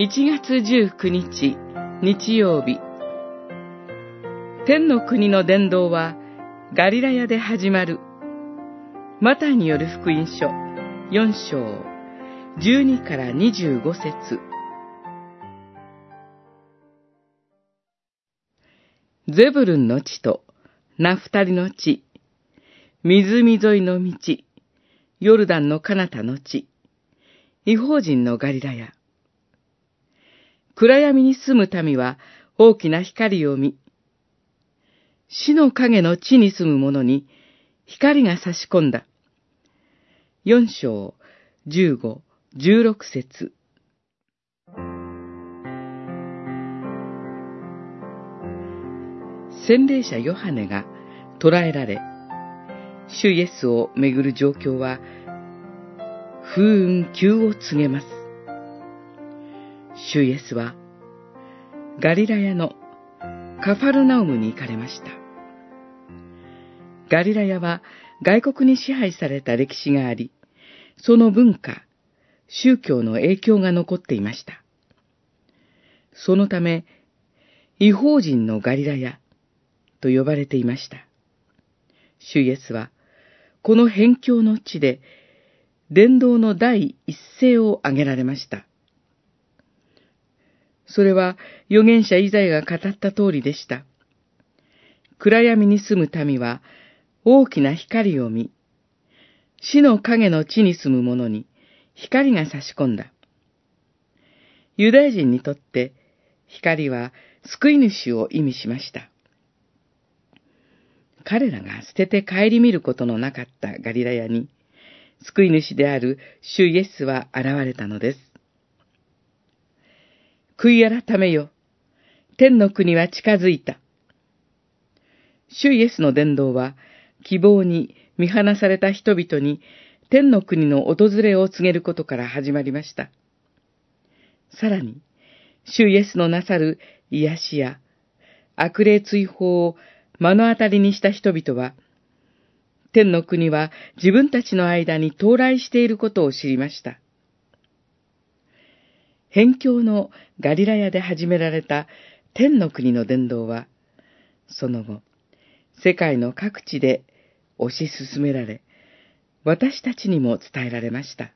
1月19日日曜日。天の国の伝道はガリラヤで始まる。マタイによる福音書4章12から25節。ゼブルンの地とナフタリの地、湖沿いの道、ヨルダンの彼方の地、違法人のガリラヤ。暗闇に住む民は大きな光を見、死の影の地に住む者に光が差し込んだ。四章、十五、十六節。洗礼者ヨハネが捕らえられ、主イエスをめぐる状況は風雲急を告げます。主イエスは、ガリラヤのカファルナウムに行かれました。ガリラヤは外国に支配された歴史があり、その文化、宗教の影響が残っていました。そのため、違法人のガリラヤと呼ばれていました。主イエスは、この辺境の地で伝道の第一声を挙げられました。それは預言者イザヤが語った通りでした。暗闇に住む民は大きな光を見、死の影の地に住む者に光が差し込んだ。ユダヤ人にとって光は救い主を意味しました。彼らが捨てて帰り見ることのなかったガリラヤに、救い主である主イエスは現れたのです。悔い改めよ。天の国は近づいた。主イエスの伝道は、希望に見放された人々に天の国の訪れを告げることから始まりました。さらに、主イエスのなさる癒しや悪霊追放を目の当たりにした人々は、天の国は自分たちの間に到来していることを知りました。辺境のガリラヤで始められた天の国の伝道は、その後、世界の各地で推し進められ、私たちにも伝えられました。